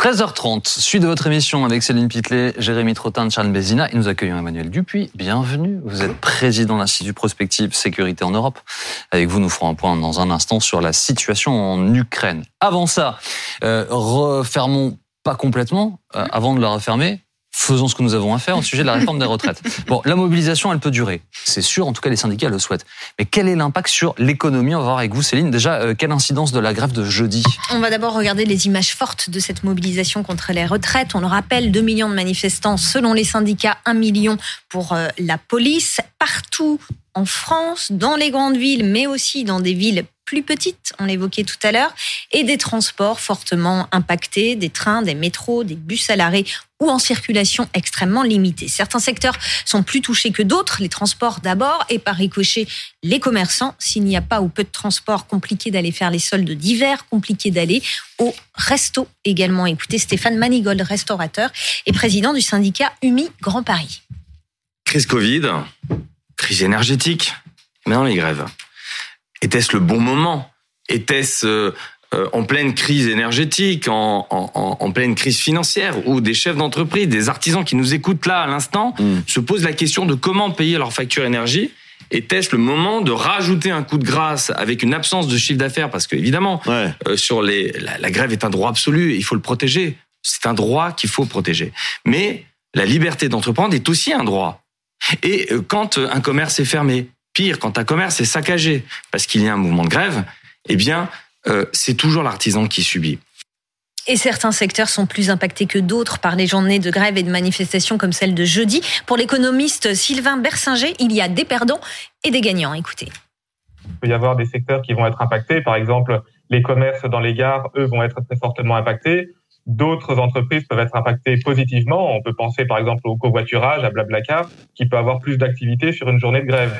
13h30, suite de votre émission avec Céline Pitlet, Jérémy Trottin, Charles Bézina et nous accueillons Emmanuel Dupuis. Bienvenue. Vous êtes président de l'Institut Prospective Sécurité en Europe. Avec vous, nous ferons un point dans un instant sur la situation en Ukraine. Avant ça, euh, refermons pas complètement, euh, avant de la refermer, faisons ce que nous avons à faire au sujet de la réforme des retraites. Bon, la mobilisation, elle peut durer. C'est sûr, en tout cas, les syndicats le souhaitent. Mais quel est l'impact sur l'économie? On va voir avec vous, Céline. Déjà, euh, quelle incidence de la grève de jeudi? On va d'abord regarder les images fortes de cette mobilisation contre les retraites. On le rappelle, 2 millions de manifestants selon les syndicats, 1 million pour euh, la police. Partout en France, dans les grandes villes, mais aussi dans des villes plus petites, on l'évoquait tout à l'heure, et des transports fortement impactés, des trains, des métros, des bus à l'arrêt ou en circulation extrêmement limitée. Certains secteurs sont plus touchés que d'autres, les transports d'abord, et par ricochet, les commerçants. S'il n'y a pas ou peu de transport, compliqué d'aller faire les soldes d'hiver, compliqué d'aller au resto également. Écoutez, Stéphane Manigold, restaurateur et président du syndicat UMI Grand Paris. Crise Covid, crise énergétique, maintenant les grèves. Était-ce le bon moment? Était-ce euh, euh, en pleine crise énergétique, en, en, en, pleine crise financière, où des chefs d'entreprise, des artisans qui nous écoutent là à l'instant, mm. se posent la question de comment payer leur facture énergie? Était-ce le moment de rajouter un coup de grâce avec une absence de chiffre d'affaires? Parce que évidemment, euh, sur les, la, la, grève est un droit absolu, il faut le protéger. C'est un droit qu'il faut protéger. Mais la liberté d'entreprendre est aussi un droit. Et quand un commerce est fermé, Pire, quand un commerce est saccagé parce qu'il y a un mouvement de grève, eh bien, euh, c'est toujours l'artisan qui subit. Et certains secteurs sont plus impactés que d'autres par les journées de grève et de manifestations comme celle de jeudi. Pour l'économiste Sylvain Bersinger, il y a des perdants et des gagnants. Écoutez. Il peut y avoir des secteurs qui vont être impactés. Par exemple, les commerces dans les gares, eux, vont être très fortement impactés. D'autres entreprises peuvent être impactées positivement. On peut penser par exemple au covoiturage, à Blablacar, qui peut avoir plus d'activité sur une journée de grève.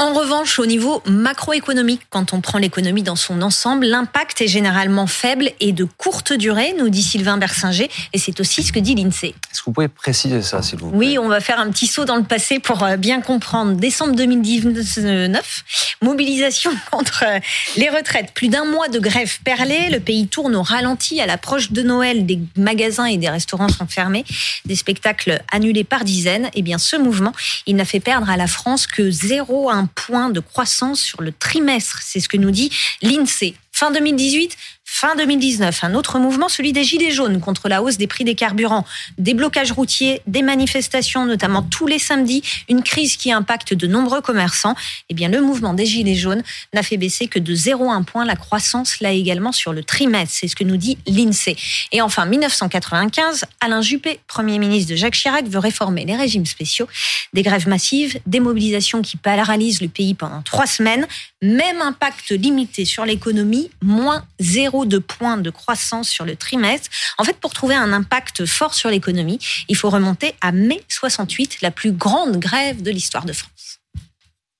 En revanche, au niveau macroéconomique, quand on prend l'économie dans son ensemble, l'impact est généralement faible et de courte durée, nous dit Sylvain Bersinger, et c'est aussi ce que dit l'INSEE. Est-ce que vous pouvez préciser ça, s'il vous plaît? Oui, on va faire un petit saut dans le passé pour euh, bien comprendre. Décembre 2019, mobilisation contre euh, les retraites. Plus d'un mois de grève perlée, le pays tourne au ralenti à l'approche de Noël. Des magasins et des restaurants sont fermés, des spectacles annulés par dizaines. Eh bien, ce mouvement, il n'a fait perdre à la France que 0,1 point de croissance sur le trimestre. C'est ce que nous dit l'INSEE. Fin 2018, Fin 2019, un autre mouvement, celui des Gilets jaunes contre la hausse des prix des carburants, des blocages routiers, des manifestations, notamment tous les samedis, une crise qui impacte de nombreux commerçants. Eh bien, le mouvement des Gilets jaunes n'a fait baisser que de 0,1 point la croissance, là également sur le trimestre. C'est ce que nous dit l'INSEE. Et enfin, 1995, Alain Juppé, Premier ministre de Jacques Chirac, veut réformer les régimes spéciaux. Des grèves massives, des mobilisations qui paralysent le pays pendant trois semaines. Même impact limité sur l'économie, moins 0,2 points de croissance sur le trimestre. En fait, pour trouver un impact fort sur l'économie, il faut remonter à mai 68, la plus grande grève de l'histoire de France.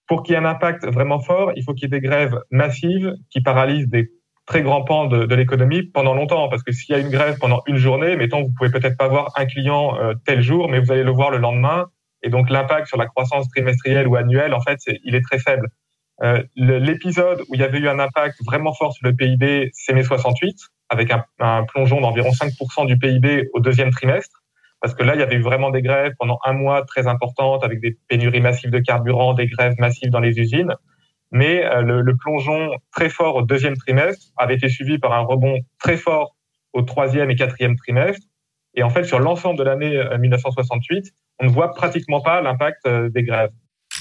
Pour qu'il y ait un impact vraiment fort, il faut qu'il y ait des grèves massives qui paralysent des très grands pans de, de l'économie pendant longtemps. Parce que s'il y a une grève pendant une journée, mettons, vous pouvez peut-être pas voir un client euh, tel jour, mais vous allez le voir le lendemain. Et donc l'impact sur la croissance trimestrielle ou annuelle, en fait, il est très faible. Euh, l'épisode où il y avait eu un impact vraiment fort sur le PIB, c'est mai 68, avec un, un plongeon d'environ 5% du PIB au deuxième trimestre. Parce que là, il y avait eu vraiment des grèves pendant un mois très importantes, avec des pénuries massives de carburant, des grèves massives dans les usines. Mais euh, le, le, plongeon très fort au deuxième trimestre avait été suivi par un rebond très fort au troisième et quatrième trimestre. Et en fait, sur l'ensemble de l'année 1968, euh, on ne voit pratiquement pas l'impact des grèves.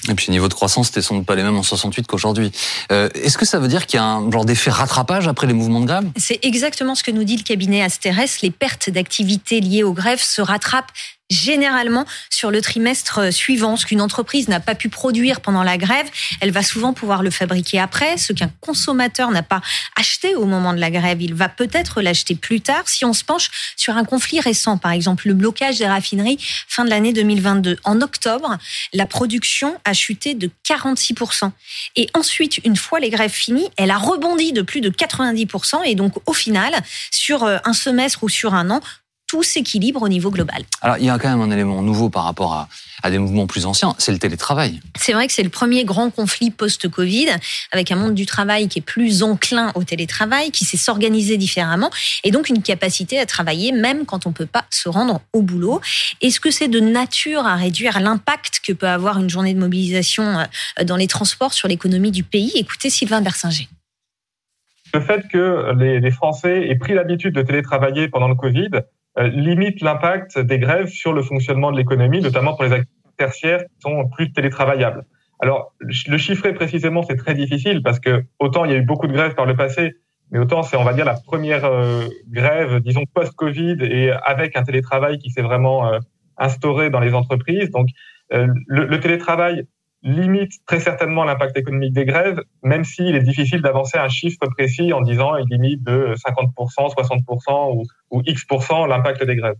Et puis niveau de croissance, sans doute pas les mêmes en 68 qu'aujourd'hui. Euh, Est-ce que ça veut dire qu'il y a un genre d'effet rattrapage après les mouvements de grève? C'est exactement ce que nous dit le cabinet Asterès. Les pertes d'activité liées aux grèves se rattrapent généralement sur le trimestre suivant. Ce qu'une entreprise n'a pas pu produire pendant la grève, elle va souvent pouvoir le fabriquer après. Ce qu'un consommateur n'a pas acheté au moment de la grève, il va peut-être l'acheter plus tard. Si on se penche sur un conflit récent, par exemple le blocage des raffineries fin de l'année 2022. En octobre, la production a chuté de 46%. Et ensuite, une fois les grèves finies, elle a rebondi de plus de 90%. Et donc, au final, sur un semestre ou sur un an, tout s'équilibre au niveau global. Alors, il y a quand même un élément nouveau par rapport à, à des mouvements plus anciens, c'est le télétravail. C'est vrai que c'est le premier grand conflit post-Covid, avec un monde du travail qui est plus enclin au télétravail, qui sait s'organiser différemment, et donc une capacité à travailler même quand on peut pas se rendre au boulot. Est-ce que c'est de nature à réduire l'impact que peut avoir une journée de mobilisation euh, dans les transports sur l'économie du pays? Écoutez Sylvain Bersinger. Le fait que les, Français aient pris l'habitude de télétravailler pendant le Covid limite l'impact des grèves sur le fonctionnement de l'économie, notamment pour les activités tertiaires qui sont plus télétravaillables. Alors, le chiffrer précisément, c'est très difficile parce que autant il y a eu beaucoup de grèves par le passé, mais autant c'est, on va dire, la première euh, grève, disons, post-Covid et avec un télétravail qui s'est vraiment euh, instauré dans les entreprises. Donc, le, télétravail limite très certainement l'impact économique des grèves, même s'il est difficile d'avancer un chiffre précis en disant il limite de 50%, 60% ou, ou X% l'impact des grèves.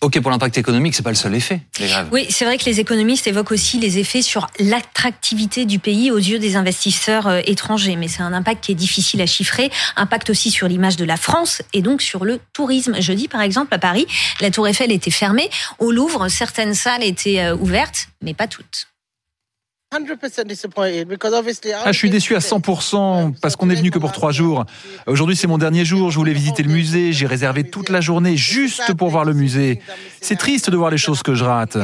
Ok, pour l'impact économique, c'est pas le seul effet, les grèves. Oui, c'est vrai que les économistes évoquent aussi les effets sur l'attractivité du pays aux yeux des investisseurs euh, étrangers. Mais c'est un impact qui est difficile à chiffrer. Impact aussi sur l'image de la France et donc sur le tourisme. Jeudi, par exemple, à Paris, la Tour Eiffel était fermée. Au Louvre, certaines salles étaient euh, ouvertes, mais pas toutes. Ah, je suis déçu à 100% parce qu'on est venu que pour trois jours. Aujourd'hui, c'est mon dernier jour. Je voulais visiter le musée. J'ai réservé toute la journée juste pour voir le musée. C'est triste de voir les choses que je rate.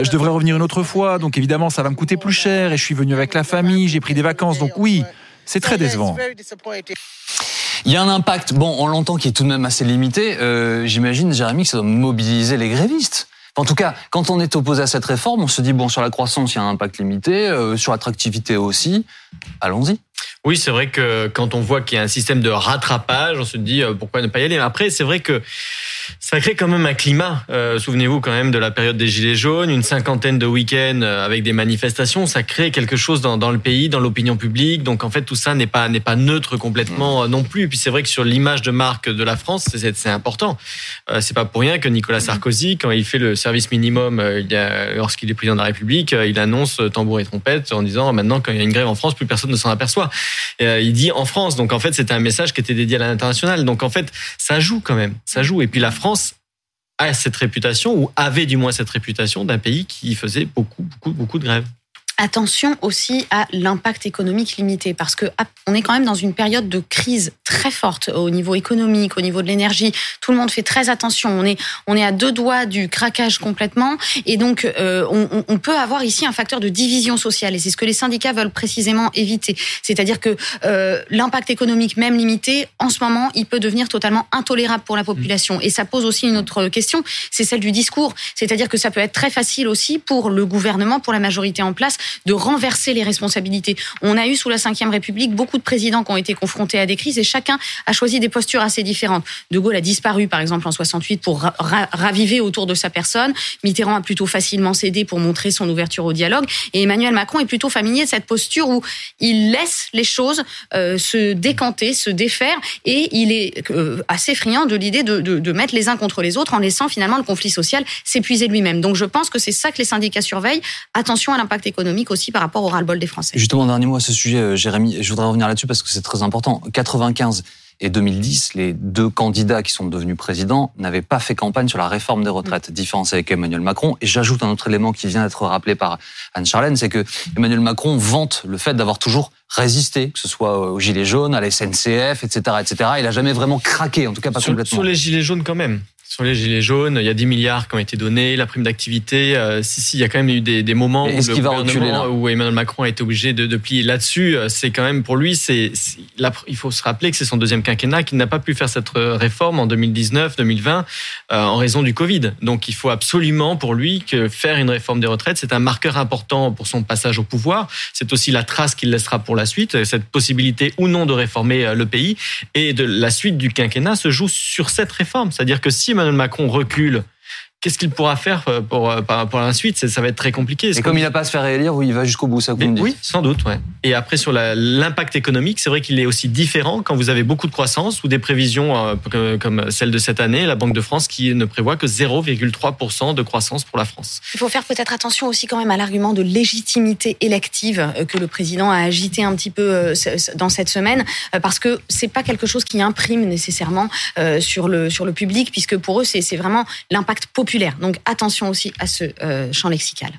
Je devrais revenir une autre fois. Donc évidemment, ça va me coûter plus cher. Et je suis venu avec la famille. J'ai pris des vacances. Donc oui, c'est très décevant. Il y a un impact, bon, on l'entend, qui est tout de même assez limité. Euh, J'imagine, Jérémy, que ça doit mobiliser les grévistes. En tout cas, quand on est opposé à cette réforme, on se dit, bon, sur la croissance, il y a un impact limité, euh, sur l'attractivité aussi, allons-y. Oui, c'est vrai que quand on voit qu'il y a un système de rattrapage, on se dit euh, pourquoi ne pas y aller? Après, c'est vrai que ça crée quand même un climat. Euh, souvenez-vous quand même de la période des Gilets jaunes, une cinquantaine de week-ends euh, avec des manifestations. Ça crée quelque chose dans, dans le pays, dans l'opinion publique. Donc en fait, tout ça n'est pas n'est pas neutre complètement mmh. non plus. Et puis c'est vrai que sur l'image de marque de la France, c'est important. Euh, c'est pas pour rien que Nicolas Sarkozy, quand il fait le service minimum, lorsqu'il est président de la République, il annonce tambour et trompette en disant maintenant quand il y a une grève en France, plus personne ne s'en aperçoit. il dit en France. Donc en fait, c'était un message qui était dédié à l'international. Donc en fait, ça joue quand même, ça joue. Et puis la France a cette réputation, ou avait du moins cette réputation d'un pays qui faisait beaucoup, beaucoup, beaucoup de grèves attention aussi à l'impact économique limité parce que on est quand même dans une période de crise très forte au niveau économique, au niveau de l'énergie. Tout le monde fait très attention. On est on est à deux doigts du craquage complètement et donc euh, on, on, peut avoir ici un facteur de division sociale et c'est ce que les syndicats veulent précisément éviter. C'est-à-dire que euh, l'impact économique même limité en ce moment, il peut devenir totalement intolérable pour la population et ça pose aussi une autre question, c'est celle du discours. C'est-à-dire que ça peut être très facile aussi pour le gouvernement, pour la majorité en place de renverser les responsabilités. On a eu sous la Ve République beaucoup de présidents qui ont été confrontés à des crises et chacun a choisi des postures assez différentes. De Gaulle a disparu, par exemple, en 68 pour raviver autour de sa personne. Mitterrand a plutôt facilement cédé pour montrer son ouverture au dialogue. Et Emmanuel Macron est plutôt familier de cette posture où il laisse les choses euh, se décanter, se défaire, et il est euh, assez friand de l'idée de, mettre les uns contre les autres en laissant finalement le conflit social s'épuiser lui-même. Donc je pense que c'est ça que les syndicats surveillent. Attention à l'impact économique aussi par rapport au ras-le-bol des Français. Justement, dernier mot à ce sujet, euh, Jérémy, je voudrais revenir là-dessus parce que c'est très important. 95 et 2010, les deux candidats qui sont devenus présidents n'avaient pas fait campagne sur la réforme des retraites. Mm. Différence avec Emmanuel Macron. Et j'ajoute un autre élément qui vient d'être rappelé par Anne Charlène, c'est que Emmanuel Macron vante le fait d'avoir toujours résisté, que ce soit aux Gilets jaunes, à la SNCF, etc., etc. Il a jamais vraiment craqué, en tout cas pas complètement. Sur les Gilets jaunes quand même sur les gilets jaunes, il y a 10 milliards qui ont été donnés, la prime d'activité. Euh, si, si, il y a quand même eu des, des moments où, le gouvernement, où Emmanuel Macron a été obligé de, de plier là-dessus. Euh, c'est quand même pour lui, c'est, il faut se rappeler que c'est son deuxième quinquennat, qu'il n'a pas pu faire cette réforme en 2019, 2020 euh, en raison du Covid. Donc il faut absolument pour lui que faire une réforme des retraites, c'est un marqueur important pour son passage au pouvoir. C'est aussi la trace qu'il laissera pour la suite, cette possibilité ou non de réformer euh, le pays. Et de la suite du quinquennat se joue sur cette réforme, c'est-à-dire que si Emmanuel Macron recule qu'est-ce qu'il pourra faire pour, pour, la suite? Ça va être très compliqué. Et comme il n'a pas à se faire réélire, oui, il va jusqu'au bout, ça vous me dites Oui, sans doute. Ouais. Et après, sur l'impact économique, c'est vrai qu'il est aussi différent quand vous avez beaucoup de croissance ou des prévisions comme celle de cette année, la Banque de France qui ne prévoit que 0,3% de croissance pour la France. Il faut faire peut-être attention aussi quand même à l'argument de légitimité élective que le président a agité un petit peu dans cette semaine, parce que c'est pas quelque chose qui imprime nécessairement sur le sur le public, puisque pour eux c'est vraiment l'impact Donc attention aussi à ce champ lexical.